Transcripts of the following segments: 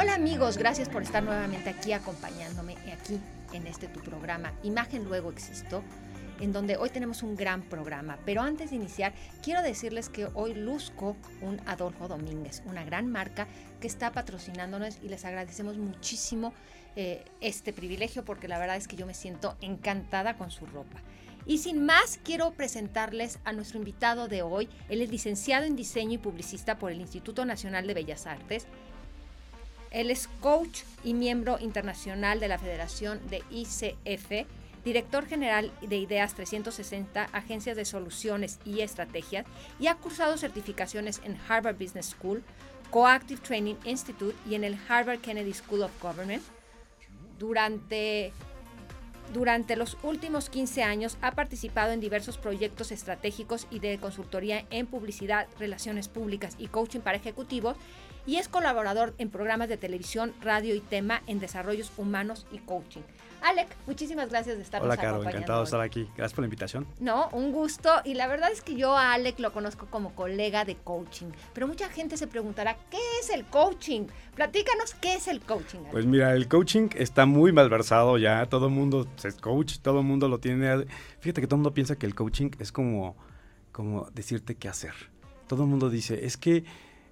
Hola amigos, gracias por estar nuevamente aquí acompañándome aquí en este tu programa Imagen Luego Existo, en donde hoy tenemos un gran programa. Pero antes de iniciar, quiero decirles que hoy luzco un Adolfo Domínguez, una gran marca que está patrocinándonos y les agradecemos muchísimo eh, este privilegio porque la verdad es que yo me siento encantada con su ropa. Y sin más, quiero presentarles a nuestro invitado de hoy. Él es licenciado en diseño y publicista por el Instituto Nacional de Bellas Artes él es coach y miembro internacional de la Federación de ICF, director general de Ideas 360, agencias de soluciones y estrategias, y ha cursado certificaciones en Harvard Business School, Coactive Training Institute y en el Harvard Kennedy School of Government. Durante durante los últimos 15 años ha participado en diversos proyectos estratégicos y de consultoría en publicidad, relaciones públicas y coaching para ejecutivos y es colaborador en programas de televisión, radio y tema en desarrollos humanos y coaching. Alec, muchísimas gracias de estar Hola, Caro, encantado de estar aquí. Gracias por la invitación. No, un gusto. Y la verdad es que yo a Alec lo conozco como colega de coaching. Pero mucha gente se preguntará, ¿qué es el coaching? Platícanos, ¿qué es el coaching? Pues mira, el coaching está muy malversado ya. Todo el mundo es coach, todo el mundo lo tiene. Fíjate que todo el mundo piensa que el coaching es como, como decirte qué hacer. Todo el mundo dice, es que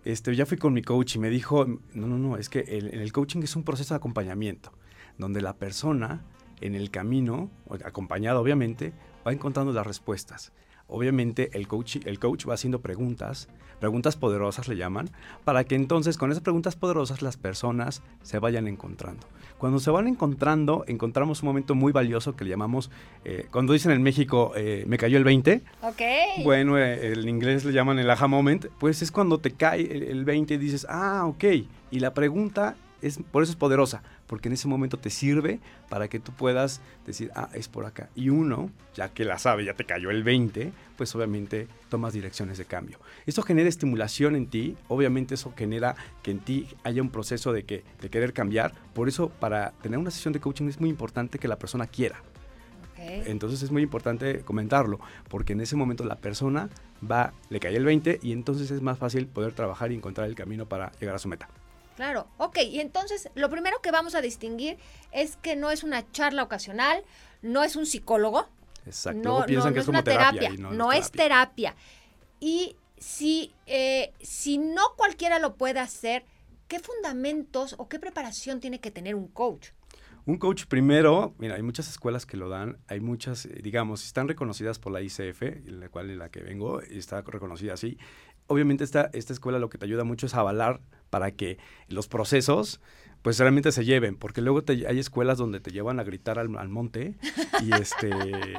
este, ya fui con mi coach y me dijo, no, no, no, es que el, el coaching es un proceso de acompañamiento, donde la persona en el camino, acompañada obviamente, va encontrando las respuestas. Obviamente el coach, el coach va haciendo preguntas, preguntas poderosas le llaman, para que entonces con esas preguntas poderosas las personas se vayan encontrando. Cuando se van encontrando, encontramos un momento muy valioso que le llamamos, eh, cuando dicen en México, eh, me cayó el 20. Ok. Bueno, eh, en inglés le llaman el aha moment, pues es cuando te cae el, el 20 y dices, ah, ok. Y la pregunta es, por eso es poderosa, porque en ese momento te sirve para que tú puedas decir, ah, es por acá. Y uno, ya que la sabe, ya te cayó el 20, pues obviamente tomas direcciones de cambio. Esto genera estimulación en ti, obviamente eso genera que en ti haya un proceso de, que, de querer cambiar. Por eso, para tener una sesión de coaching es muy importante que la persona quiera. Entonces es muy importante comentarlo, porque en ese momento la persona va, le cae el 20 y entonces es más fácil poder trabajar y encontrar el camino para llegar a su meta. Claro, ok, y entonces lo primero que vamos a distinguir es que no es una charla ocasional, no es un psicólogo. Exacto. No, piensan no, que no es como una terapia, no, no es terapia. Y si, eh, si no cualquiera lo puede hacer, ¿qué fundamentos o qué preparación tiene que tener un coach? Un coach primero, mira, hay muchas escuelas que lo dan, hay muchas, eh, digamos, están reconocidas por la ICF, en la cual en la que vengo, está reconocida así. Obviamente esta, esta escuela lo que te ayuda mucho es a avalar para que los procesos pues realmente se lleven, porque luego te, hay escuelas donde te llevan a gritar al, al monte y este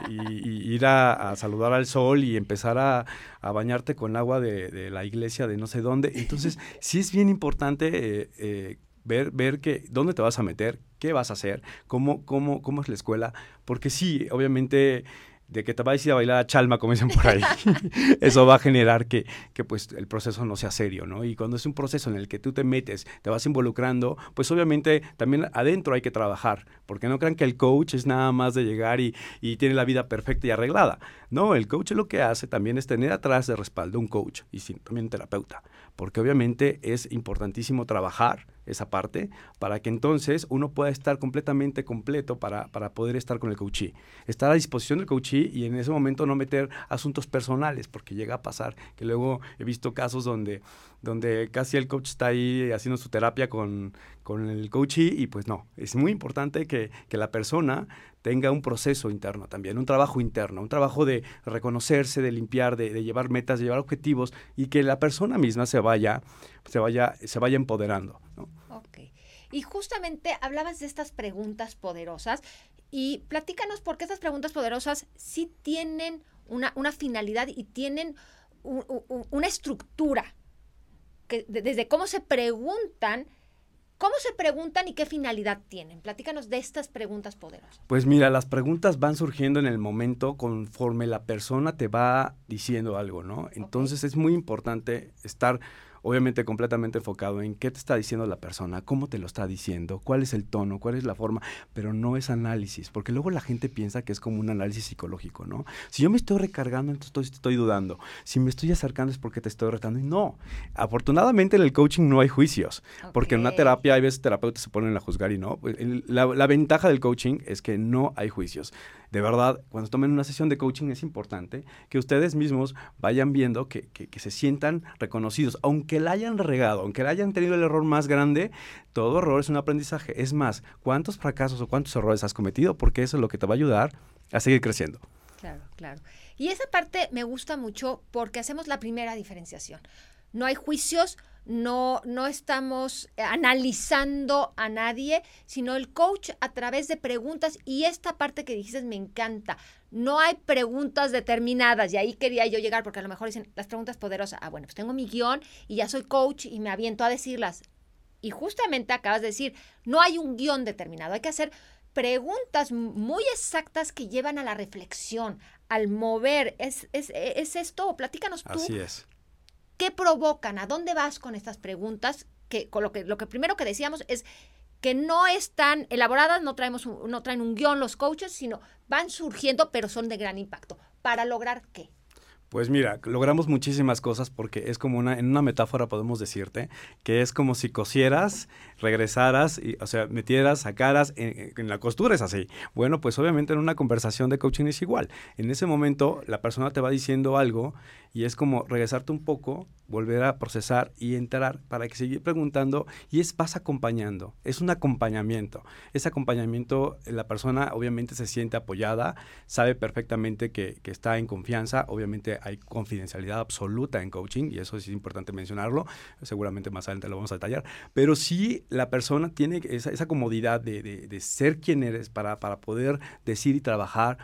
y, y ir a, a, saludar al sol y empezar a, a bañarte con agua de, de, la iglesia de no sé dónde. Entonces, sí es bien importante eh, eh, ver, ver que, dónde te vas a meter, qué vas a hacer, cómo, cómo, cómo es la escuela, porque sí, obviamente de que te vayas a ir a bailar a chalma, como dicen por ahí, eso va a generar que, que, pues el proceso no sea serio, ¿no? Y cuando es un proceso en el que tú te metes, te vas involucrando, pues obviamente también adentro hay que trabajar, porque no crean que el coach es nada más de llegar y, y tiene la vida perfecta y arreglada. No, el coach lo que hace también es tener atrás de respaldo un coach y también un terapeuta, porque obviamente es importantísimo trabajar esa parte para que entonces uno pueda estar completamente completo para, para poder estar con el coachee. Estar a disposición del coachee y en ese momento no meter asuntos personales, porque llega a pasar que luego he visto casos donde, donde casi el coach está ahí haciendo su terapia con, con el coachee y pues no, es muy importante que, que la persona tenga un proceso interno también, un trabajo interno, un trabajo de reconocerse, de limpiar, de, llevar metas, de llevar objetivos y que la persona misma se vaya, se vaya, se vaya empoderando. ¿no? Ok. Y justamente hablabas de estas preguntas poderosas y platícanos por qué estas preguntas poderosas sí tienen una, una finalidad y tienen un, un, una estructura, que desde cómo se preguntan ¿Cómo se preguntan y qué finalidad tienen? Platícanos de estas preguntas poderosas. Pues mira, las preguntas van surgiendo en el momento conforme la persona te va diciendo algo, ¿no? Entonces okay. es muy importante estar obviamente completamente enfocado en qué te está diciendo la persona, cómo te lo está diciendo, cuál es el tono, cuál es la forma, pero no es análisis, porque luego la gente piensa que es como un análisis psicológico, ¿no? Si yo me estoy recargando, entonces estoy, dudando. Si me estoy acercando es porque te estoy retando. Y no, afortunadamente en el coaching no hay juicios, porque en una terapia hay veces terapeutas se ponen a juzgar y no. La, la ventaja del coaching es que no hay juicios de verdad, cuando tomen una sesión de coaching es importante que ustedes mismos vayan viendo que, se sientan reconocidos, aunque la hayan regado, aunque la hayan tenido el error más grande, todo error es un aprendizaje. Es más, ¿cuántos fracasos o cuántos errores has cometido? Porque eso es lo que te va a ayudar a seguir creciendo. Claro, claro. Y esa parte me gusta mucho porque hacemos la primera diferenciación. No hay juicios, no, no estamos analizando a nadie, sino el coach a través de preguntas. Y esta parte que dijiste me encanta. No hay preguntas determinadas. Y ahí quería yo llegar, porque a lo mejor dicen las preguntas poderosas. Ah, bueno, pues tengo mi guion y ya soy coach y me aviento a decirlas. Y justamente acabas de decir, no hay un guion determinado. Hay que hacer preguntas muy exactas que llevan a la reflexión, al mover. ¿Es, es, es esto? Platícanos tú. Así es. ¿Qué provocan? ¿A dónde vas con estas preguntas? Que, con lo, que, lo que primero que decíamos es que no están elaboradas, no, traemos no traen un guion los coaches, sino van surgiendo, pero son de gran impacto. ¿Para lograr qué? Pues mira, logramos muchísimas cosas porque es como una, en una metáfora podemos decirte, que es como si cosieras, regresaras, y, o sea, metieras, sacaras, en, en, la costura es así. Bueno, pues obviamente en una conversación de coaching es igual. En ese momento la persona te va diciendo algo y es como regresarte un poco, volver a procesar y entrar para que seguir preguntando y es vas acompañando, es un acompañamiento. Ese acompañamiento, la persona obviamente se siente apoyada, sabe perfectamente que, que está en confianza, obviamente hay confidencialidad absoluta en coaching y eso es importante mencionarlo, seguramente más adelante lo vamos a detallar, pero sí la persona tiene esa, esa comodidad de, de, de ser quien eres para, para poder decir y trabajar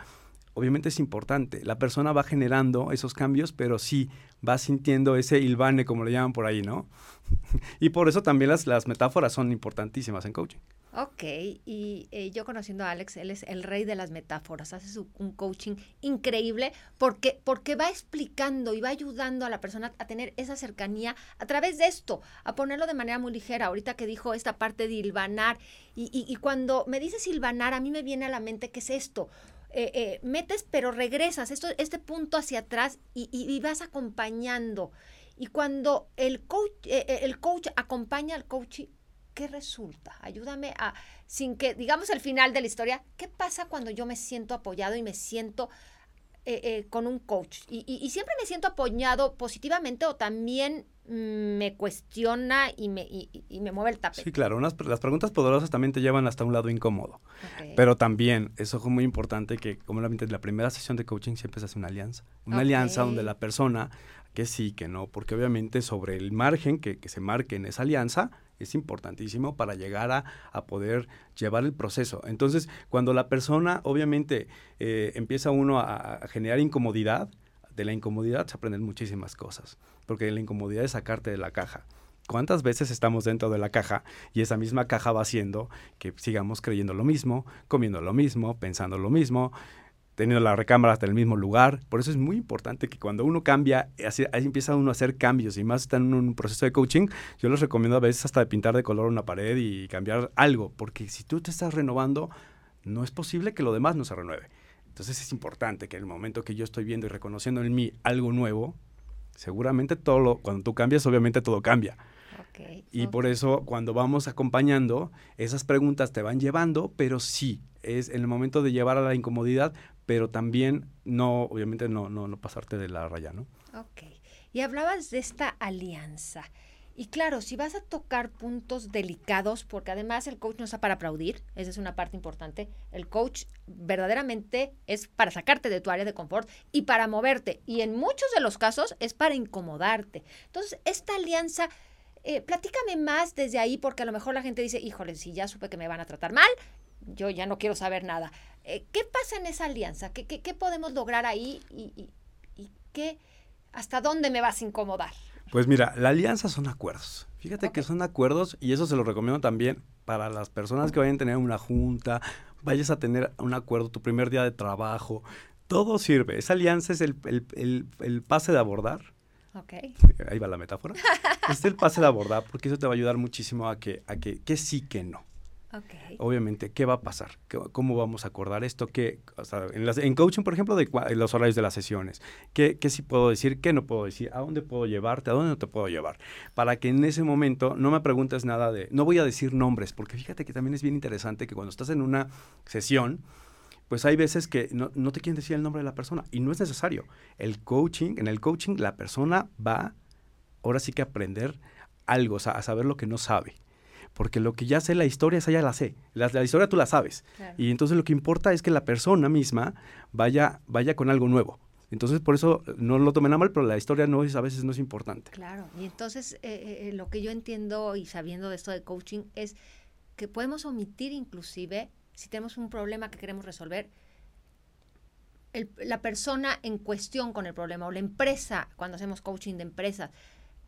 obviamente es importante. La persona va generando esos cambios, pero sí va sintiendo ese ilvane, como le llaman por ahí, ¿no? y por eso también las, metáforas son importantísimas en coaching. Ok, y eh, yo conociendo a Alex, él es el rey de las metáforas, hace un coaching increíble porque, porque va explicando y va ayudando a la persona a tener esa cercanía a través de esto, a ponerlo de manera muy ligera. Ahorita que dijo esta parte de hilvanar, y, cuando me dices hilvanar, a mí me viene a la mente que es esto, eh, eh, metes pero regresas, esto, este punto hacia atrás y, vas acompañando. Y cuando el coach, eh, el coach acompaña al coach, ¿qué resulta? Ayúdame a, sin que, digamos, el final de la historia, ¿qué pasa cuando yo me siento apoyado y me siento con un coach? y, siempre me siento apoyado positivamente o también me cuestiona y me, y, me mueve el tapete. Sí, claro, unas, las preguntas poderosas también te llevan hasta un lado incómodo. Pero también, eso es muy importante que, como la, la primera sesión de coaching siempre se hace una alianza. Una alianza donde la persona, que sí, que no, porque obviamente sobre el margen que, que se marque en esa alianza, es importantísimo para llegar a, a, poder llevar el proceso. Entonces, cuando la persona obviamente eh, empieza uno a, a generar incomodidad, de la incomodidad se aprenden muchísimas cosas, porque la incomodidad es sacarte de la caja. ¿Cuántas veces estamos dentro de la caja y esa misma caja va haciendo que sigamos creyendo lo mismo, comiendo lo mismo, pensando lo mismo, teniendo la recámara hasta el mismo lugar? Por eso es muy importante que cuando uno cambia, así, ahí empieza uno a hacer cambios y más está en un proceso de coaching, yo les recomiendo a veces hasta pintar de color una pared y cambiar algo, porque si tú te estás renovando, no es posible que lo demás no se renueve. Entonces es importante que en el momento que yo estoy viendo y reconociendo en mí algo nuevo, seguramente todo lo, cuando tú cambias, obviamente todo cambia. y por eso cuando vamos acompañando, esas preguntas te van llevando, pero sí, es en el momento de llevar a la incomodidad, pero también no, obviamente no, no, no pasarte de la raya, ¿no? Ok. Y hablabas de esta alianza. Y claro, si vas a tocar puntos delicados, porque además el coach no está para aplaudir, esa es una parte importante, el coach verdaderamente es para sacarte de tu área de confort y para moverte. Y en muchos de los casos es para incomodarte. Entonces, esta alianza, eh, platícame más desde ahí, porque a lo mejor la gente dice, híjole, si ya supe que me van a tratar mal, yo ya no quiero saber nada. Eh, ¿Qué pasa en esa alianza? ¿Qué, qué, podemos lograr ahí y, y qué, hasta dónde me vas a incomodar? Pues mira, la alianza son acuerdos. Fíjate que son acuerdos y eso se lo recomiendo también para las personas que vayan a tener una junta, vayas a tener un acuerdo tu primer día de trabajo. Todo sirve. Esa alianza es el, pase de abordar Ahí va la metáfora. es el pase de abordar, porque eso te va a ayudar muchísimo a que, a que, que sí, que no. Obviamente, ¿qué va a pasar? ¿Cómo vamos a acordar esto? ¿Qué, en, coaching, por ejemplo, de los horarios de las sesiones, ¿qué, ¿qué sí puedo decir? ¿Qué no puedo decir? ¿A dónde puedo llevarte? ¿A dónde no te puedo llevar? Para que en ese momento no me preguntes nada de, no voy a decir nombres, porque fíjate que también es bien interesante que cuando estás en una sesión, pues hay veces que no, no, te quieren decir el nombre de la persona y no es necesario. El coaching, en el coaching la persona va ahora sí que a aprender algo, o sea, a saber lo que no sabe. Porque lo que ya sé la historia, esa ya la sé. La, historia tú la sabes. Y entonces lo que importa es que la persona misma vaya, vaya con algo nuevo. Entonces, por eso no lo tomen a mal, pero la historia no es, a veces no es importante. Claro, y entonces eh, eh, lo que yo entiendo y sabiendo de esto de coaching es que podemos omitir inclusive si tenemos un problema que queremos resolver, la persona en cuestión con el problema o la empresa, cuando hacemos coaching de empresas,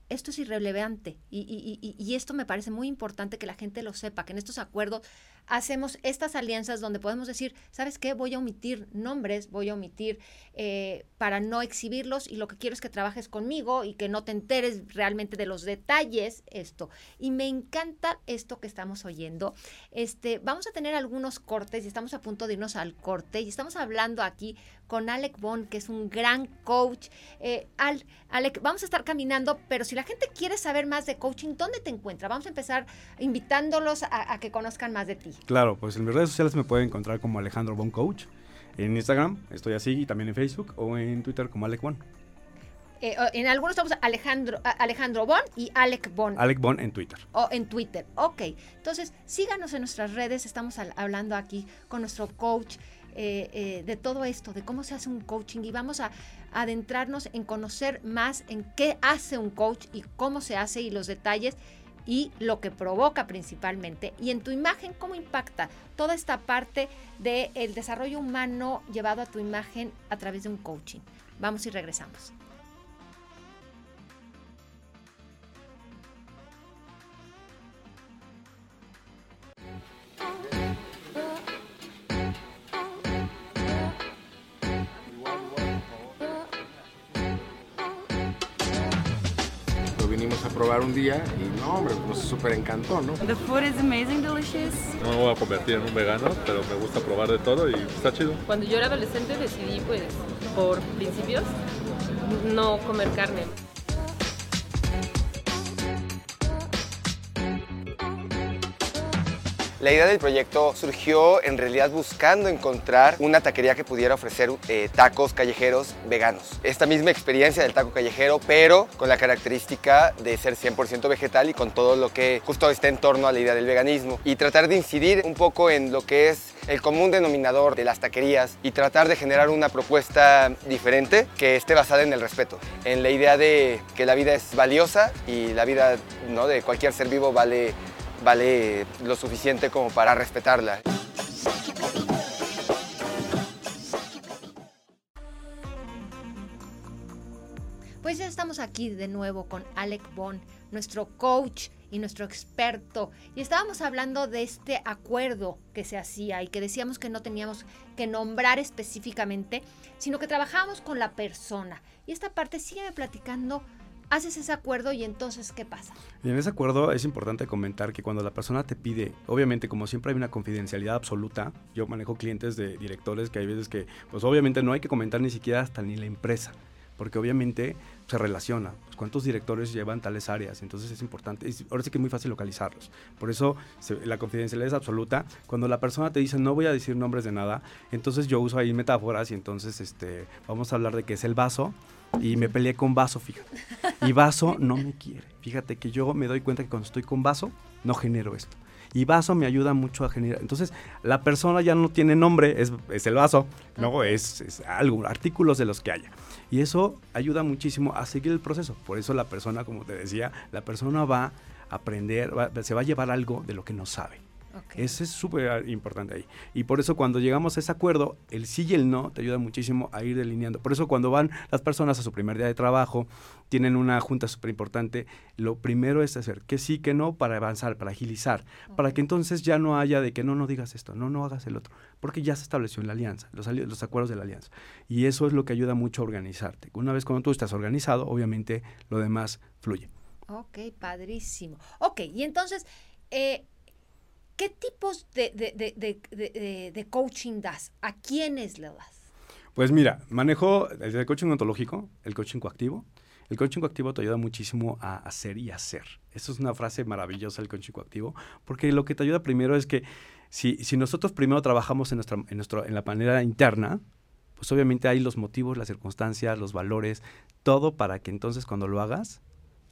esto es irrelevante y, y, y, esto me parece muy importante que la gente lo sepa, que en estos acuerdos hacemos estas alianzas donde podemos decir, ¿sabes qué? Voy a omitir nombres, voy a omitir eh, para no exhibirlos y lo que quiero es que trabajes conmigo y que no te enteres realmente de los detalles, esto. Y me encanta esto que estamos oyendo. Este, vamos a tener algunos cortes y estamos a punto de irnos al corte y estamos hablando aquí con Alec Bond, que es un gran coach. Eh, Al, Alec, vamos a estar caminando, pero si la gente quiere saber más de coaching, ¿dónde te encuentra? Vamos a empezar invitándolos a que conozcan más de ti. Claro, pues en mis redes sociales me pueden encontrar como Alejandro Bon Coach. En Instagram estoy así y también en Facebook o en Twitter como Alec Bon. Eh, en algunos estamos Alejandro, Alejandro Bon y Alec Bon. Alec Bon en Twitter. O en Twitter, ok. Entonces, síganos en nuestras redes, estamos hablando aquí con nuestro coach eh, eh, de todo esto, de cómo se hace un coaching y vamos a adentrarnos en conocer más en qué hace un coach y cómo se hace y los detalles y lo que provoca principalmente. Y en tu imagen, ¿cómo impacta toda esta parte del desarrollo humano llevado a tu imagen a través de un coaching? Vamos y regresamos. Probar un día y no, hombre, nos súper encantó, ¿no? The food is amazing, delicious. No me voy a convertir en un vegano, pero me gusta probar de todo y está chido. Cuando yo era adolescente decidí, pues, por principios, no comer carne. La idea del proyecto surgió en realidad buscando encontrar una taquería que pudiera ofrecer eh, tacos callejeros veganos. Esta misma experiencia del taco callejero, pero con la característica de ser 100% vegetal y con todo lo que justo está en torno a la idea del veganismo. Y tratar de incidir un poco en lo que es el común denominador de las taquerías y tratar de generar una propuesta diferente que esté basada en el respeto, en la idea de que la vida es valiosa y la vida ¿no? de cualquier ser vivo vale vale lo suficiente como para respetarla. Pues ya estamos aquí de nuevo con Alec Bond, nuestro coach y nuestro experto. Y estábamos hablando de este acuerdo que se hacía y que decíamos que no teníamos que nombrar específicamente, sino que trabajábamos con la persona. Y esta parte sigue platicando haces ese acuerdo y entonces, ¿qué pasa? En ese acuerdo es importante comentar que cuando la persona te pide, obviamente como siempre hay una confidencialidad absoluta, yo manejo clientes de directores que hay veces que, pues obviamente no hay que comentar ni siquiera hasta ni la empresa, porque obviamente se relaciona. Pues, ¿Cuántos directores llevan tales áreas? Entonces es importante. ahora sí que es muy fácil localizarlos. Por eso la confidencialidad es absoluta. Cuando la persona te dice no voy a decir nombres de nada, entonces yo uso ahí metáforas y entonces este, vamos a hablar de qué es el vaso y me peleé con Vaso, fíjate. Y Vaso no me quiere. Fíjate que yo me doy cuenta que cuando estoy con Vaso, no genero esto. Y Vaso me ayuda mucho a generar. Entonces, la persona ya no tiene nombre, es, es el vaso, no, es, es, algo, artículos de los que haya. Y eso ayuda muchísimo a seguir el proceso. Por eso la persona, como te decía, la persona va a aprender, se va a llevar algo de lo que no sabe. Ok. Ese es súper importante ahí. Y por eso cuando llegamos a ese acuerdo, el sí y el no te ayuda muchísimo a ir delineando. Por eso cuando van las personas a su primer día de trabajo, tienen una junta súper importante, lo primero es hacer que sí, que no, para avanzar, para agilizar, para que entonces ya no haya de que no, no digas esto, no, no hagas el otro, porque ya se estableció en la alianza, los, los acuerdos de la alianza. Y eso es lo que ayuda mucho a organizarte. Una vez cuando tú estás organizado, obviamente lo demás fluye. Ok, padrísimo. Ok, y entonces, eh, ¿qué tipos de, de- de- de- coaching das? ¿A quiénes le das? Pues mira, manejo el coaching ontológico, el coaching coactivo. El coaching coactivo te ayuda muchísimo a hacer y hacer. Eso es una frase maravillosa el coaching coactivo, porque lo que te ayuda primero es que si, si nosotros primero trabajamos en, nuestra, en, nuestro, en la manera interna, pues obviamente hay los motivos, las circunstancias, los valores, todo para que entonces cuando lo hagas,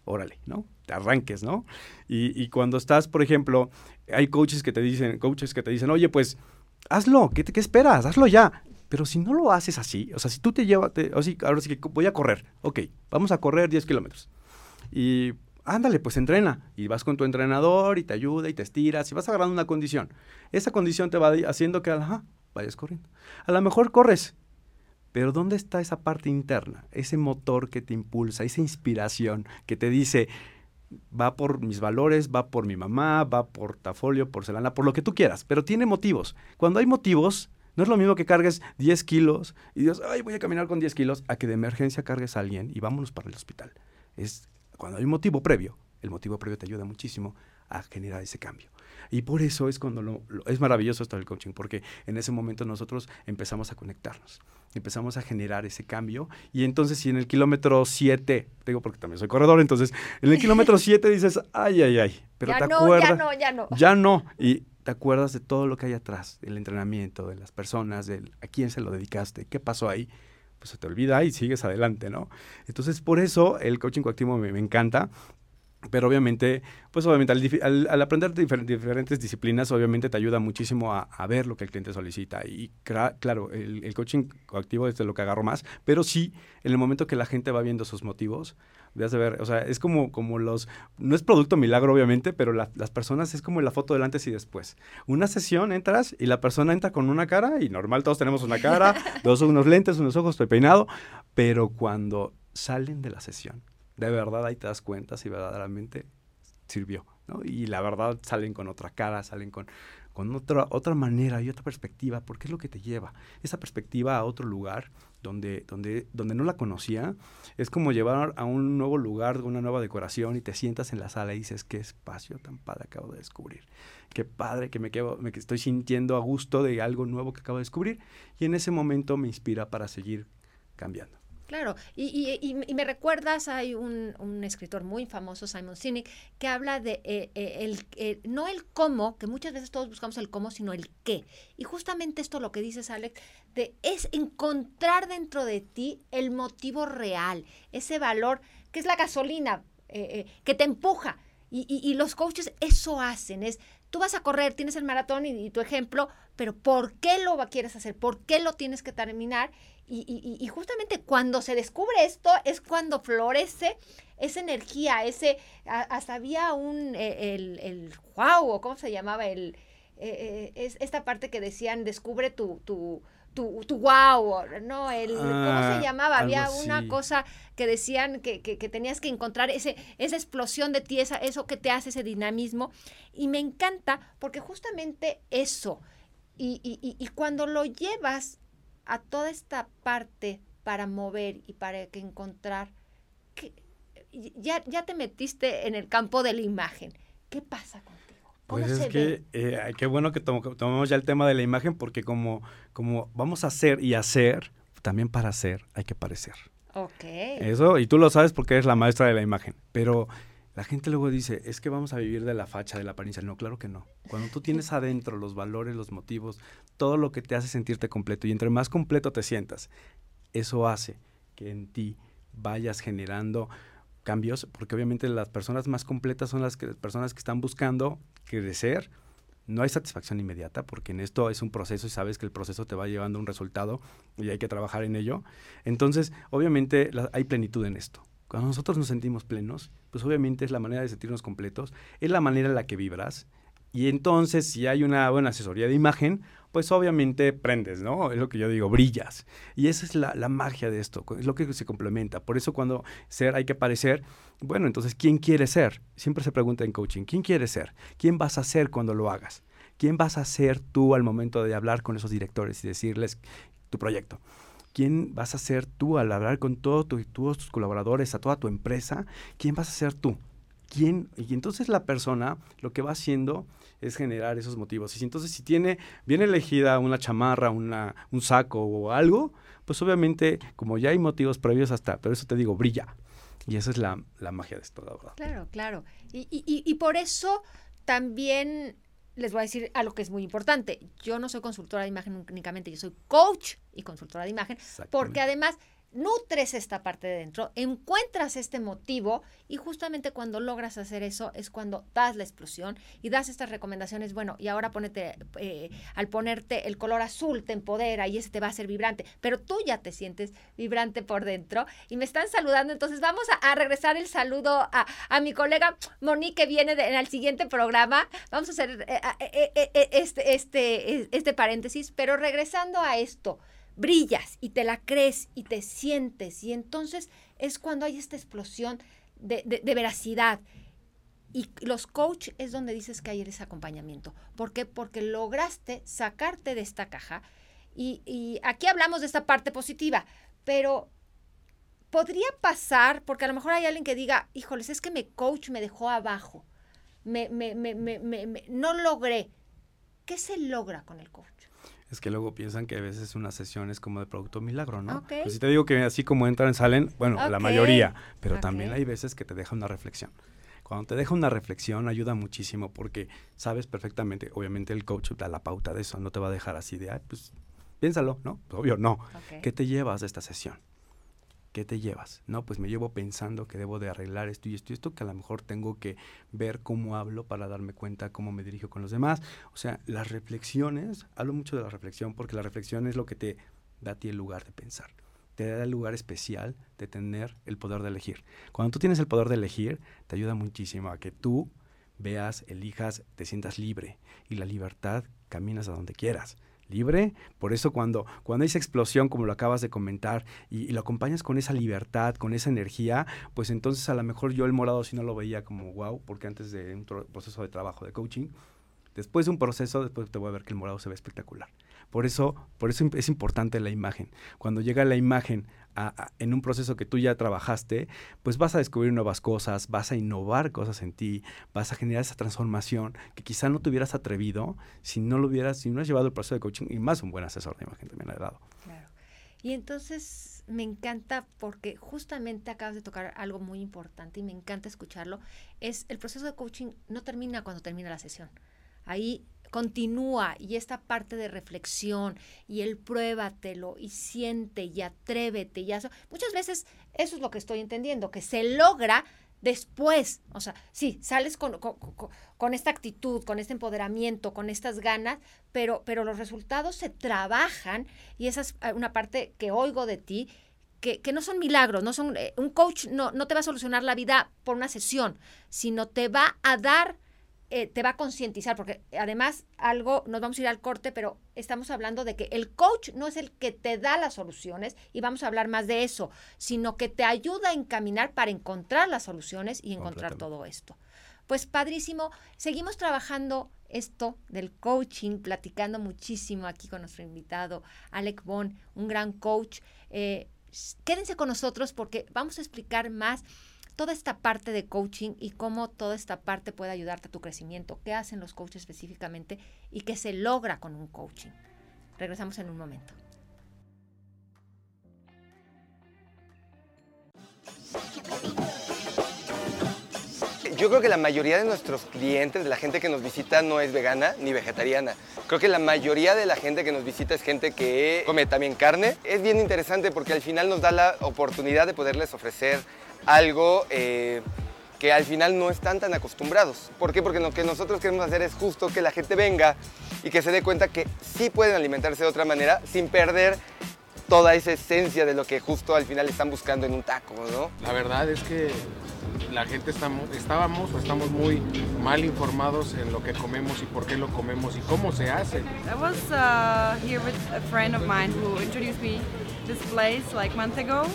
órale, ¿no? Te arranques, ¿no? Y, y cuando estás, por ejemplo, hay coaches que te dicen, coaches que te dicen, oye, pues hazlo, ¿qué, te- qué esperas? Hazlo ya. Pero si no lo haces así, o sea, si tú te llevas, sí, ahora sí que voy a correr, ok, vamos a correr 10 kilómetros. Y ándale, pues entrena. Y vas con tu entrenador y te ayuda y te estiras y vas agarrando una condición. Esa condición te va haciendo que, vayas corriendo. A lo mejor corres, pero ¿dónde está esa parte interna? Ese motor que te impulsa, esa inspiración que te dice, va por mis valores, va por mi mamá, va por tafolio, porcelana, por lo que tú quieras, pero tiene motivos. Cuando hay motivos, no es lo mismo que cargues 10 kilos y digas, ay, voy a caminar con 10 kilos, a que de emergencia cargues a alguien y vámonos para el hospital. Es cuando hay un motivo previo, el motivo previo te ayuda muchísimo a generar ese cambio. Y por eso es cuando lo, lo- es maravilloso esto del coaching, porque en ese momento nosotros empezamos a conectarnos, empezamos a generar ese cambio. Y entonces, si en el kilómetro 7, digo porque también soy corredor, entonces en el kilómetro 7 dices, ay, ay, ay, pero ya te no, acuerdas. ya no, ya no. Ya no. Y te acuerdas de todo lo que hay atrás, del entrenamiento, de las personas, de a quién se lo dedicaste, qué pasó ahí. Pues se te olvida y sigues adelante, ¿no? Entonces, por eso el coaching coactivo me, me encanta. Pero obviamente, pues obviamente al, al- al aprender difer- diferentes disciplinas, obviamente te ayuda muchísimo a, a ver lo que el cliente solicita. Y claro, el, el coaching coactivo es de lo que agarro más, pero sí, en el momento que la gente va viendo sus motivos, vas a ver, o sea, es como, como los, no es producto milagro obviamente, pero la- las personas es como la foto del antes y después. Una sesión entras y la persona entra con una cara y normal todos tenemos una cara, dos unos lentes, unos ojos, estoy peinado, pero cuando salen de la sesión, de verdad ahí te das cuenta si verdaderamente sirvió, ¿no? Y la verdad salen con otra cara, salen con, con otra, otra manera y otra perspectiva, porque es lo que te lleva. Esa perspectiva a otro lugar donde, donde, donde no la conocía, es como llevar a un nuevo lugar, una nueva decoración y te sientas en la sala y dices, qué espacio tan padre acabo de descubrir. Qué padre que me, quedo, me estoy sintiendo a gusto de algo nuevo que acabo de descubrir. Y en ese momento me inspira para seguir cambiando. Claro, y, y- y- me recuerdas, hay un, un escritor muy famoso, Simon Sinek, que habla de eh, eh, el, eh, no el cómo, que muchas veces todos buscamos el cómo, sino el qué. Y justamente esto lo que dices, Alex, de, es encontrar dentro de ti el motivo real, ese valor que es la gasolina, que te empuja. Y, los coaches eso hacen, es, tú vas a correr, tienes el maratón y, tu ejemplo, pero ¿por qué lo quieres hacer? ¿Por qué lo tienes que terminar? Y, y- y- justamente cuando se descubre esto es cuando florece esa energía, ese, hasta había un, eh, el, el wow, o cómo se llamaba, el, eh, eh, es esta parte que decían, descubre tu, tu, tu, tu wow, no, el, ¿cómo Ah, se llamaba? algo Había una así. cosa que decían que, que- que tenías que encontrar ese, esa explosión de ti, esa, eso que te hace ese dinamismo. Y me encanta porque justamente eso, y, y- y- y cuando lo llevas a toda esta parte para mover y para que encontrar, que ya, ya te metiste en el campo de la imagen. ¿Qué pasa contigo? ¿Cómo Pues es que eh, qué bueno que tom- tomamos ya el tema de la imagen porque como, como vamos a hacer y hacer, también para hacer hay que parecer. Ok. Eso, y tú lo sabes porque eres la maestra de la imagen. Pero la gente luego dice, es que vamos a vivir de la facha, de la apariencia. No, claro que no. Cuando tú tienes adentro los valores, los motivos, todo lo que te hace sentirte completo, y entre más completo te sientas, eso hace que en ti vayas generando cambios, porque obviamente las personas más completas son las que, personas que están buscando crecer. No hay satisfacción inmediata, porque en esto es un proceso y sabes que el proceso te va llevando a un resultado y hay que trabajar en ello. Entonces, obviamente la- hay plenitud en esto. Cuando nosotros nos sentimos plenos, pues obviamente es la manera de sentirnos completos, es la manera en la que vibras Y entonces, si hay una buena asesoría de imagen, pues obviamente prendes, ¿no? Es lo que yo digo, brillas. Y esa es la, la, magia de esto, es lo que se complementa. Por eso cuando ser hay que parecer, bueno, entonces, ¿quién quiere ser? Siempre se pregunta en coaching, ¿quién quiere ser? ¿Quién vas a ser cuando lo hagas? ¿Quién vas a ser tú al momento de hablar con esos directores y decirles tu proyecto? ¿Quién vas a ser tú al hablar con todo tu, todos tus colaboradores, a toda tu empresa? ¿Quién vas a ser tú? ¿Quién? Y entonces la persona lo que va haciendo es generar esos motivos. Y entonces si tiene bien elegida una chamarra, una, un saco o algo, pues obviamente como ya hay motivos previos hasta, pero eso te digo, brilla. Y esa es la, la magia de esto, la verdad. Claro, claro. Y, y, y por eso también les voy a decir algo que es muy importante. Yo no soy consultora de imagen únicamente, yo soy coach y consultora de imagen, porque además nutres esta parte de dentro, encuentras este motivo y justamente cuando logras hacer eso es cuando das la explosión y das estas recomendaciones, bueno, y ahora ponete, eh, al ponerte el color azul te empodera y ese te va a hacer vibrante, pero tú ya te sientes vibrante por dentro y me están saludando, entonces vamos a, regresar el saludo a, a, mi colega Monique que viene en el siguiente programa, vamos a hacer eh, eh, este, este, este paréntesis, pero regresando a esto, brillas y te la crees y te sientes y entonces es cuando hay esta explosión de, veracidad. Y los coach es donde dices que hay ese acompañamiento. ¿Por qué? Porque lograste sacarte de esta caja. Y, y, aquí hablamos de esta parte positiva, pero podría pasar, porque a lo mejor hay alguien que diga, híjoles, es que mi coach me dejó abajo, me, me, me no logré. ¿Qué se logra con el coach? Es que luego piensan que a veces una sesión es como de producto milagro, ¿no? Pues si te digo que así como entran, salen, bueno, la mayoría, pero también hay veces que te deja una reflexión. Cuando te deja una reflexión ayuda muchísimo porque sabes perfectamente, obviamente el coach da la pauta de eso, no te va a dejar así de, Ay, pues piénsalo, ¿no? obvio, no. ¿Qué te llevas de esta sesión? ¿Qué te llevas? No, pues me llevo pensando que debo de arreglar esto y esto y esto, que a lo mejor tengo que ver cómo hablo para darme cuenta cómo me dirijo con los demás. O sea, las reflexiones, hablo mucho de la reflexión porque la reflexión es lo que te da a ti el lugar de pensar. Te da el lugar especial de tener el poder de elegir. Cuando tú tienes el poder de elegir, te ayuda muchísimo a que tú veas, elijas, te sientas libre. Y la libertad caminas a donde quieras libre. Por eso cuando, cuando hay esa explosión, como lo acabas de comentar, y, lo acompañas con esa libertad, con esa energía, pues entonces a lo mejor yo el morado sí no lo veía como wow, porque antes de un proceso de trabajo, de coaching, después de un proceso, después te voy a ver que el morado se ve espectacular. Por eso, por eso es importante la imagen. Cuando llega la imagen en un proceso que tú ya trabajaste, pues vas a descubrir nuevas cosas, vas a innovar cosas en ti, vas a generar esa transformación que quizá no te hubieras atrevido si no lo hubieras, si no has llevado el proceso de coaching y más un buen asesor de imagen también ha dado. Claro. Y entonces me encanta porque justamente acabas de tocar algo muy importante y me encanta escucharlo, es el proceso de coaching no termina cuando termina la sesión. Ahí continúa y esta parte de reflexión y el pruébatelo y siente y atrévete y eso. Muchas veces eso es lo que estoy entendiendo, que se logra después. O sea, sí, sales con, con, esta actitud, con este empoderamiento, con estas ganas, pero, pero los resultados se trabajan y esa es una parte que oigo de ti. Que, que no son milagros, no son eh, un coach no, no te va a solucionar la vida por una sesión, sino te va a dar eh, te va a concientizar, porque además algo, nos vamos a ir al corte, pero estamos hablando de que el coach no es el que te da las soluciones, y vamos a hablar más de eso, sino que te ayuda a encaminar para encontrar las soluciones y encontrar todo esto. Pues padrísimo, seguimos trabajando esto del coaching, platicando muchísimo aquí con nuestro invitado, Alec Bon, un gran coach. Eh, quédense con nosotros porque vamos a explicar más toda esta parte de coaching y cómo toda esta parte puede ayudarte a tu crecimiento, qué hacen los coaches específicamente y qué se logra con un coaching. Regresamos en un momento. Yo creo que la mayoría de nuestros clientes, de la gente que nos visita, no es vegana ni vegetariana. Creo que la mayoría de la gente que nos visita es gente que come también carne. Es bien interesante porque al final nos da la oportunidad de poderles ofrecer algo eh, que al final no están tan acostumbrados. ¿Por qué? Porque lo que nosotros queremos hacer es justo que la gente venga y que se dé cuenta que sí pueden alimentarse de otra manera sin perder toda esa esencia de lo que justo al final están buscando en un taco, ¿no? La verdad es que la gente estábamos o estamos muy mal informados en lo que comemos y por qué lo comemos y cómo se hace. I was uh, here with a friend of mine who introduced me this place like a month ago.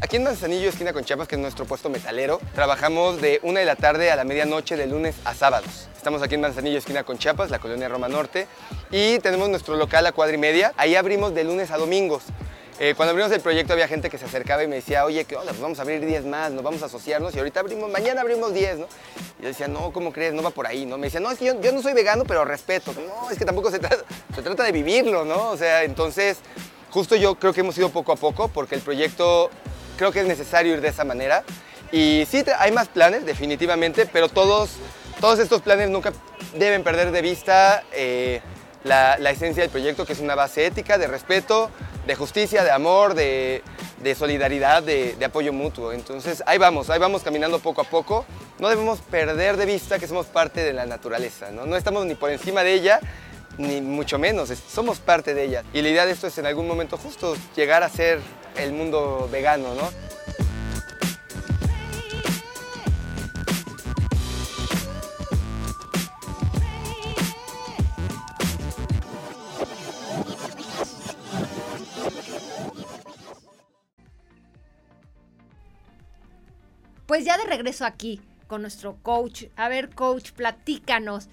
Aquí en Manzanillo, esquina con Chiapas, que es nuestro puesto metalero, trabajamos de una de la tarde a la medianoche de lunes a sábados. Estamos aquí en Manzanillo, esquina con Chiapas, la colonia Roma Norte, y tenemos nuestro local a cuadra y media. Ahí abrimos de lunes a domingos. Eh, cuando abrimos el proyecto había gente que se acercaba y me decía, oye, ¿qué onda? Pues vamos a abrir 10 más, nos vamos a asociarnos y ahorita abrimos, mañana abrimos 10, ¿no? Y yo decía, no, ¿cómo crees? No va por ahí, ¿no? Me decía, no, es que yo, no soy vegano, pero respeto. No, es que tampoco se trata, se trata de vivirlo, ¿no? O sea, entonces, justo yo creo que hemos ido poco a poco porque el proyecto creo que es necesario ir de esa manera. Y sí, hay más planes, definitivamente, pero todos, todos estos planes nunca deben perder de vista eh, la, la esencia del proyecto, que es una base ética, de respeto, de justicia, de amor, de, solidaridad, de, de, apoyo mutuo. Entonces ahí vamos, ahí vamos caminando poco a poco. No debemos perder de vista que somos parte de la naturaleza, ¿no? No estamos ni por encima de ella, ni mucho menos, somos parte de ella. Y la idea de esto es en algún momento justo llegar a ser el mundo vegano, ¿no? Pues ya de regreso aquí con nuestro coach. A ver, coach, platícanos.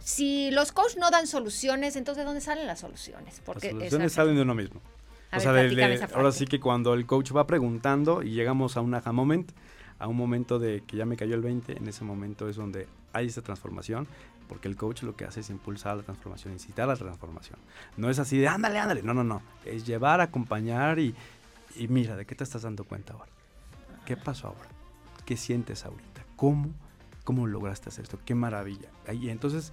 Si los coaches no dan soluciones, entonces ¿de dónde salen las soluciones? Porque las soluciones salen de uno mismo. A o ver, sea, de, platícame de- ahora sí que cuando el coach va preguntando y llegamos a un aha moment, a un momento de que ya me cayó el 20, en ese momento es donde hay esa transformación, porque el coach lo que hace es impulsar la transformación, incitar a la transformación. No es así de ándale, ándale, no, no, no. Es llevar, acompañar y, y mira, ¿de qué te estás dando cuenta ahora? ¿Qué pasó ahora? ¿Qué sientes ahorita? ¿Cómo, cómo lograste hacer esto? ¡Qué maravilla! Ahí, entonces,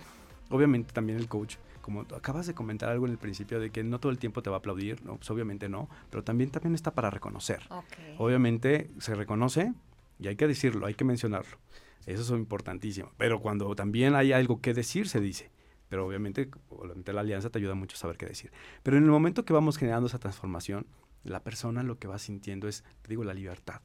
obviamente también el coach, como acabas de comentar algo en el principio de que no todo el tiempo te va a aplaudir, no, pues obviamente no, pero también, también está para reconocer. Obviamente se reconoce y hay que decirlo, hay que mencionarlo. Eso es importantísimo. Pero cuando también hay algo que decir, se dice. Pero obviamente, obviamente la alianza te ayuda mucho a saber qué decir. Pero en el momento que vamos generando esa transformación, la persona lo que va sintiendo es, te digo, la libertad.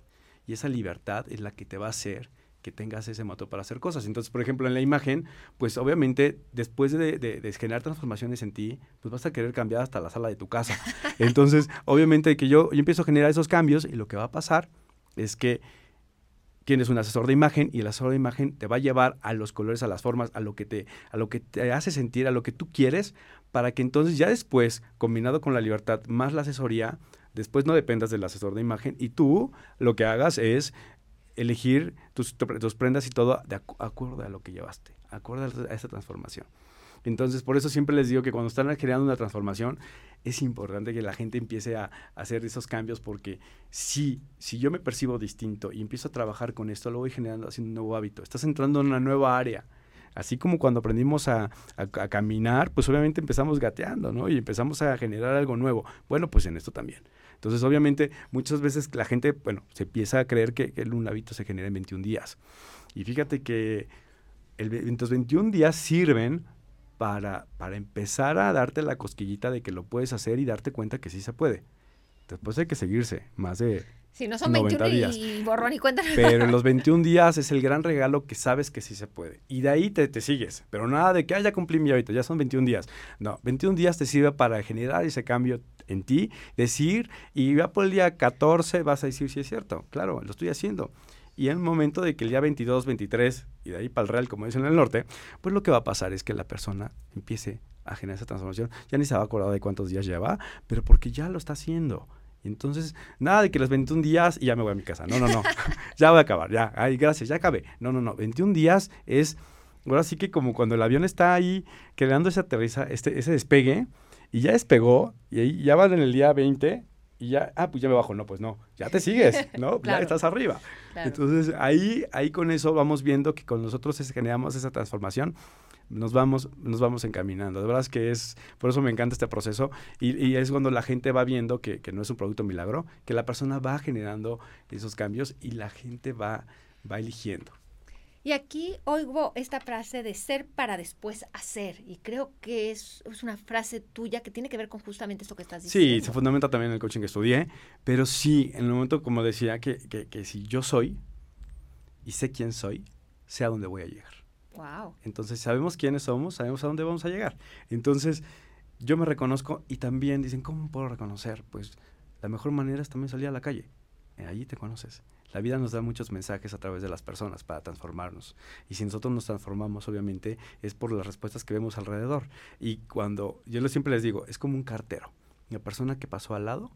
Y esa libertad es la que te va a hacer que tengas ese motor para hacer cosas. Entonces, por ejemplo, en la imagen, pues obviamente después de, de- de generar transformaciones en ti, pues vas a querer cambiar hasta la sala de tu casa. Entonces, obviamente que yo, yo empiezo a generar esos cambios y lo que va a pasar es que tienes un asesor de imagen y el asesor de imagen te va a llevar a los colores, a las formas, a lo que te, a lo que te hace sentir, a lo que tú quieres, para que entonces ya después, combinado con la libertad más la asesoría, después no dependas del asesor de imagen y tú lo que hagas es elegir tus, tus prendas y todo de acu- acuerdo a lo que llevaste, acuerdo a esa transformación. Entonces, por eso siempre les digo que cuando están creando una transformación, es importante que la gente empiece a, a hacer esos cambios porque si, si yo me percibo distinto y empiezo a trabajar con esto, lo voy generando haciendo un nuevo hábito. Estás entrando en una nueva área. Así como cuando aprendimos a, a- a caminar, pues obviamente empezamos gateando, ¿no? Y empezamos a generar algo nuevo. Bueno, pues en esto también. Entonces, obviamente, muchas veces la gente, bueno, se empieza a creer que, que un hábito se genera en 21 días. Y fíjate que el, los 21 días sirven para, para empezar a darte la cosquillita de que lo puedes hacer y darte cuenta que sí se puede. Después hay que seguirse, más de... Si no son 90 21 días. y borrón y cuenta. Pero en los 21 días es el gran regalo que sabes que sí se puede. Y de ahí te, te sigues. Pero nada de que haya cumplí mi hábito, ya son 21 días. No, 21 días te sirve para generar ese cambio en ti, decir, y ya por el día 14 vas a decir si es cierto. Claro, lo estoy haciendo. Y en el momento de que el día 22, 23, y de ahí para el real, como dicen en el norte, pues lo que va a pasar es que la persona empiece a generar esa transformación. Ya ni se va a acordar de cuántos días lleva, pero porque ya lo está haciendo. Entonces, nada de que los 21 días y ya me voy a mi casa. No, no, no. ya voy a acabar, ya. Ay, gracias, ya acabé. No, no, no. 21 días es, ahora sí que como cuando el avión está ahí creando ese aterriza, este, ese despegue, y ya despegó, y ahí ya van en el día 20, y ya, ah, pues ya me bajo. No, pues no, ya te sigues, ¿no? Claro. Ya estás arriba. Claro. Entonces, ahí, ahí con eso vamos viendo que con nosotros generamos esa transformación, nos vamos, nos vamos encaminando. De verdad es que es, por eso me encanta este proceso y, y es cuando la gente va viendo que, que no es un producto milagro, que la persona va generando esos cambios y la gente va, va eligiendo. Y aquí oigo esta frase de ser para después hacer. Y creo que es, es, una frase tuya que tiene que ver con justamente esto que estás diciendo. Sí, se fundamenta también en el coaching que estudié. Pero sí, en el momento, como decía, que, que, que si yo soy y sé quién soy, sé a dónde voy a llegar. Wow. Entonces, sabemos quiénes somos, sabemos a dónde vamos a llegar. Entonces, yo me reconozco y también dicen, ¿cómo puedo reconocer? Pues la mejor manera es también salir a la calle. Eh, allí te conoces. La vida nos da muchos mensajes a través de las personas para transformarnos. Y si nosotros nos transformamos, obviamente, es por las respuestas que vemos alrededor. Y cuando, yo siempre les digo, es como un cartero. La persona que pasó al lado,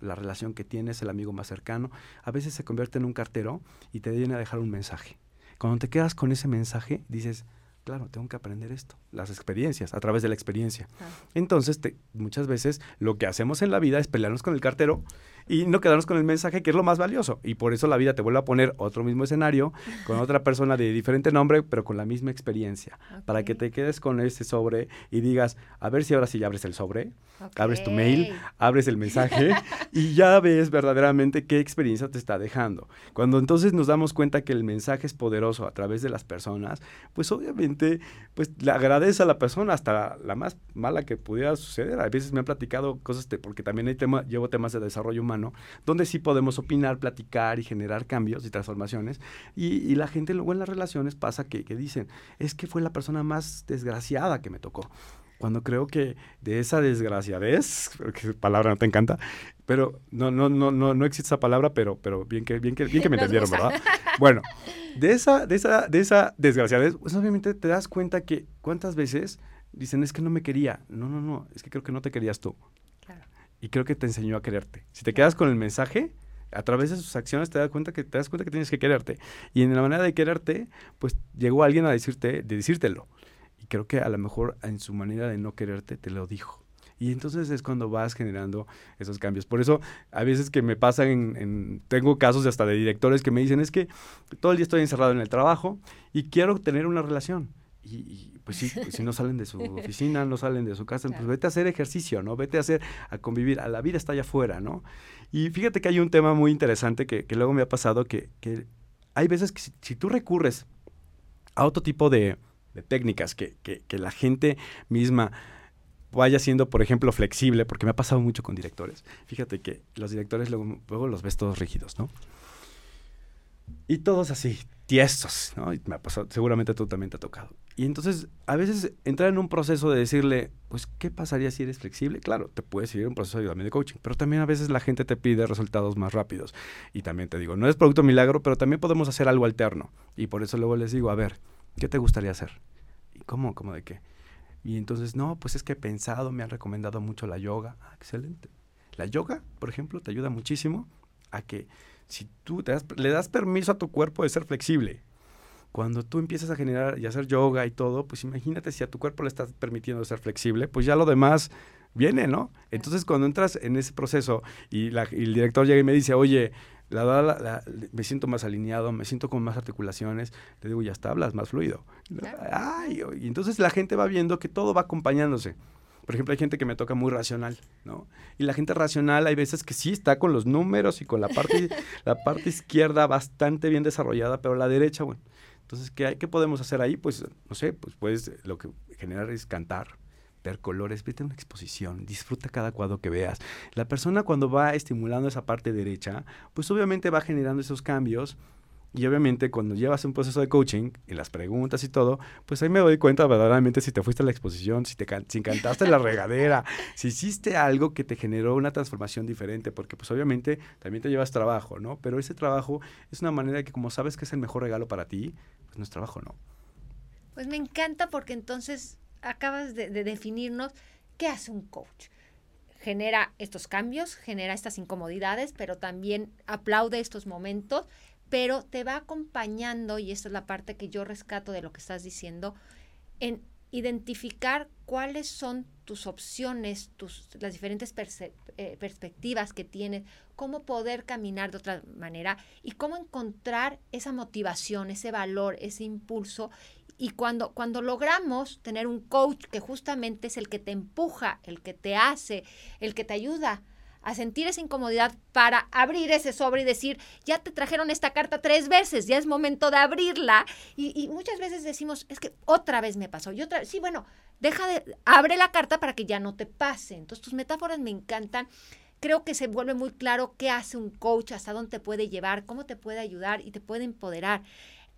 la relación que tienes, el amigo más cercano, a veces se convierte en un cartero y te viene a dejar un mensaje. Cuando te quedas con ese mensaje, dices, claro, tengo que aprender esto, las experiencias, a través de la experiencia. Entonces, te, muchas veces lo que hacemos en la vida es pelearnos con el cartero y no quedarnos con el mensaje que es lo más valioso. Y por eso la vida te vuelve a poner otro mismo escenario con otra persona de diferente nombre, pero con la misma experiencia, para que te quedes con ese sobre y digas, a ver si ahora sí ya abres el sobre, okay. abres tu mail, abres el mensaje y ya ves verdaderamente qué experiencia te está dejando. Cuando entonces nos damos cuenta que el mensaje es poderoso a través de las personas, pues obviamente pues le agradece a la persona hasta la más mala que pudiera suceder. A veces me han platicado cosas de, porque también hay tema, llevo temas de desarrollo humano donde sí podemos opinar, platicar y generar cambios y transformaciones. Y, la gente luego en las relaciones pasa que, que dicen, es que fue la persona más desgraciada que me tocó cuando creo que de esa desgraciadez, porque esa palabra no te encanta, pero no, no, no, no, no existe esa palabra, pero, pero bien que, bien que, bien que me entendieron, ¿verdad? Bueno, de esa, de esa, de esa desgraciadez, pues obviamente te das cuenta que cuántas veces dicen es que no me quería. No, no, no, es que creo que no te querías tú y creo que te enseñó a quererte. Si te quedas con el mensaje, a través de sus acciones te das cuenta que te das cuenta que tienes que quererte. Y en la manera de quererte, pues llegó alguien a decirte, de decírtelo. Y creo que a lo mejor en su manera de no quererte te lo dijo. Y entonces es cuando vas generando esos cambios. Por eso, a veces que me pasan, en, en, tengo casos hasta de directores que me dicen, es que todo el día estoy encerrado en el trabajo y quiero tener una relación. Y, y, pues sí, pues si no salen de su oficina, no salen de su casa, pues claro. pues vete a hacer ejercicio, ¿no? Vete a hacer, a convivir, a la vida está allá afuera, ¿no? Y fíjate que hay un tema muy interesante que, que luego me ha pasado, que, que hay veces que si, si, tú recurres a otro tipo de, de técnicas, que, que, la gente misma vaya siendo, por ejemplo, flexible, porque me ha pasado mucho con directores. Fíjate que los directores luego, luego los ves todos rígidos, ¿no? Y todos así, tiesos, ¿no? Y me ha pasado, seguramente tú también te ha tocado. Y entonces, a veces entrar en un proceso de decirle, pues, ¿qué pasaría si eres flexible? Claro, te puedes seguir un proceso también de coaching, pero también a veces la gente te pide resultados más rápidos. Y también te digo, no es producto milagro, pero también podemos hacer algo alterno. Y por eso luego les digo, a ver, ¿qué te gustaría hacer? ¿Y cómo? ¿Cómo de qué? Y entonces, no, pues es que he pensado, me han recomendado mucho la yoga. Ah, excelente. La yoga, por ejemplo, te ayuda muchísimo a que si tú le das permiso a tu cuerpo de ser flexible, cuando tú empiezas a generar y hacer yoga y todo, pues imagínate si a tu cuerpo le estás permitiendo ser flexible, pues ya lo demás viene, ¿no? Entonces cuando entras en ese proceso y, la, y el director llega y me dice, oye, la, la, la, me siento más alineado, me siento con más articulaciones, le digo, ya está, hablas más fluido. Claro. Ay, y entonces la gente va viendo que todo va acompañándose. Por ejemplo, hay gente que me toca muy racional, ¿no? Y la gente racional hay veces que sí está con los números y con la parte, la parte izquierda bastante bien desarrollada, pero la derecha, bueno. Entonces, ¿qué, hay, ¿qué podemos hacer ahí? Pues, no sé, pues puedes, lo que generar es cantar, colores, vete a una exposición, disfruta cada cuadro que veas. La persona cuando va estimulando esa parte derecha, pues obviamente va generando esos cambios y obviamente cuando llevas un proceso de coaching y las preguntas y todo, pues ahí me doy cuenta verdaderamente si te fuiste a la exposición, si te si la regadera, si hiciste algo que te generó una transformación diferente, porque pues obviamente también te llevas trabajo, ¿no? Pero ese trabajo es una manera que como sabes que es el mejor regalo para ti, pues no es trabajo, ¿no? Pues me encanta porque entonces acabas de, de definirnos qué hace un coach genera estos cambios, genera estas incomodidades, pero también aplaude estos momentos pero te va acompañando, y esta es la parte que yo rescato de lo que estás diciendo, en identificar cuáles son tus opciones, tus, las diferentes eh, perspectivas que tienes, cómo poder caminar de otra manera y cómo encontrar esa motivación, ese valor, ese impulso. Y cuando, cuando logramos tener un coach que justamente es el que te empuja, el que te hace, el que te ayuda a sentir esa incomodidad para abrir ese sobre y decir, ya te trajeron esta carta tres veces, ya es momento de abrirla. Y, y muchas veces decimos, es que otra vez me pasó, y otra sí, bueno, deja de, abre la carta para que ya no te pase. Entonces tus metáforas me encantan. Creo que se vuelve muy claro qué hace un coach, hasta dónde te puede llevar, cómo te puede ayudar y te puede empoderar.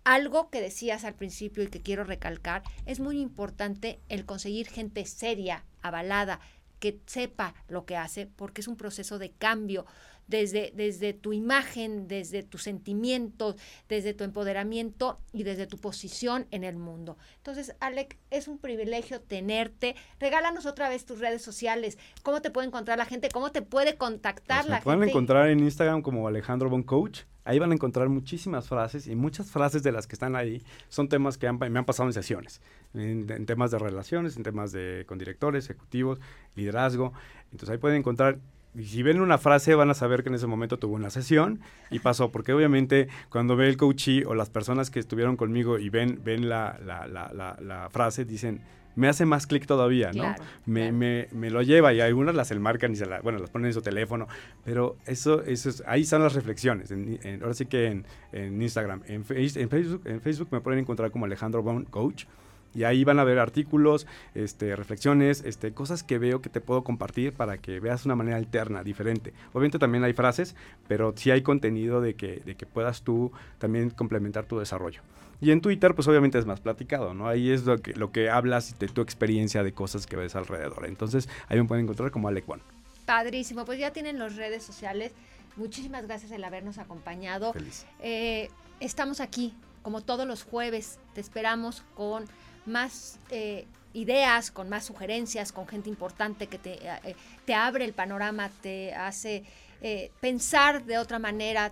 Algo que decías al principio y que quiero recalcar, es muy importante el conseguir gente seria, avalada, que sepa lo que hace, porque es un proceso de cambio desde, desde tu imagen, desde tus sentimientos, desde tu empoderamiento y desde tu posición en el mundo. Entonces, Alec, es un privilegio tenerte. Regálanos otra vez tus redes sociales. ¿Cómo te puede encontrar la gente? ¿Cómo te puede contactar Pues la me pueden gente? encontrar en Instagram como Alejandro Bon Coach. Ahí van a encontrar muchísimas frases y muchas frases de las que están ahí son temas que han- me han pasado en sesiones, en, temas de relaciones, en temas de con directores, ejecutivos, liderazgo. Entonces ahí pueden encontrar y si ven una frase van a saber que en ese momento tuvo una sesión y pasó, porque obviamente cuando ve el coachee o las personas que estuvieron conmigo y ven, ven la frase, dicen, me hace más clic todavía, ¿no? Claro, me, claro. me- me lo lleva y algunas las enmarcan y se la, bueno, las ponen en su teléfono, pero eso, eso es, ahí están las reflexiones, en- en- ahora sí que en, en Instagram, en, Face- en Facebook, en Facebook me pueden encontrar como Alejandro Bon Coach y ahí van a ver artículos, este, reflexiones, este, cosas que veo que te puedo compartir para que veas una manera alterna, diferente. Obviamente también hay frases, pero sí hay contenido de que, de que puedas tú también complementar tu desarrollo. Y en Twitter, pues obviamente es más platicado, ¿no? Ahí es lo que, lo que hablas de tu experiencia de cosas que ves alrededor. Entonces, ahí me pueden encontrar como Alec One. Padrísimo, pues ya tienen las redes sociales. Muchísimas gracias el habernos acompañado. Feliz. Eh, estamos aquí, como todos los jueves. Te esperamos con más eh, ideas, con más sugerencias, con gente importante que te, eh, te abre el panorama, te hace eh, pensar de otra manera.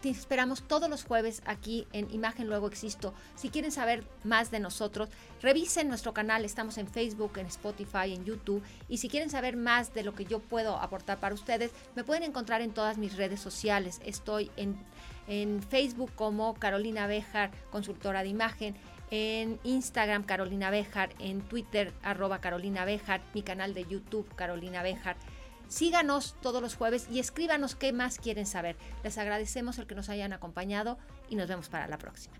Te esperamos todos los jueves aquí en Imagen Luego Existo. Si quieren saber más de nosotros, revisen nuestro canal. Estamos en Facebook, en Spotify, en YouTube. Y si quieren saber más de lo que yo puedo aportar para ustedes, me pueden encontrar en todas mis redes sociales. Estoy en, en Facebook como Carolina Bejar, consultora de imagen. En Instagram, Carolina Bejar. En Twitter, arroba Carolina Bejar. Mi canal de YouTube, Carolina Bejar. Síganos todos los jueves y escríbanos qué más quieren saber. Les agradecemos el que nos hayan acompañado y nos vemos para la próxima.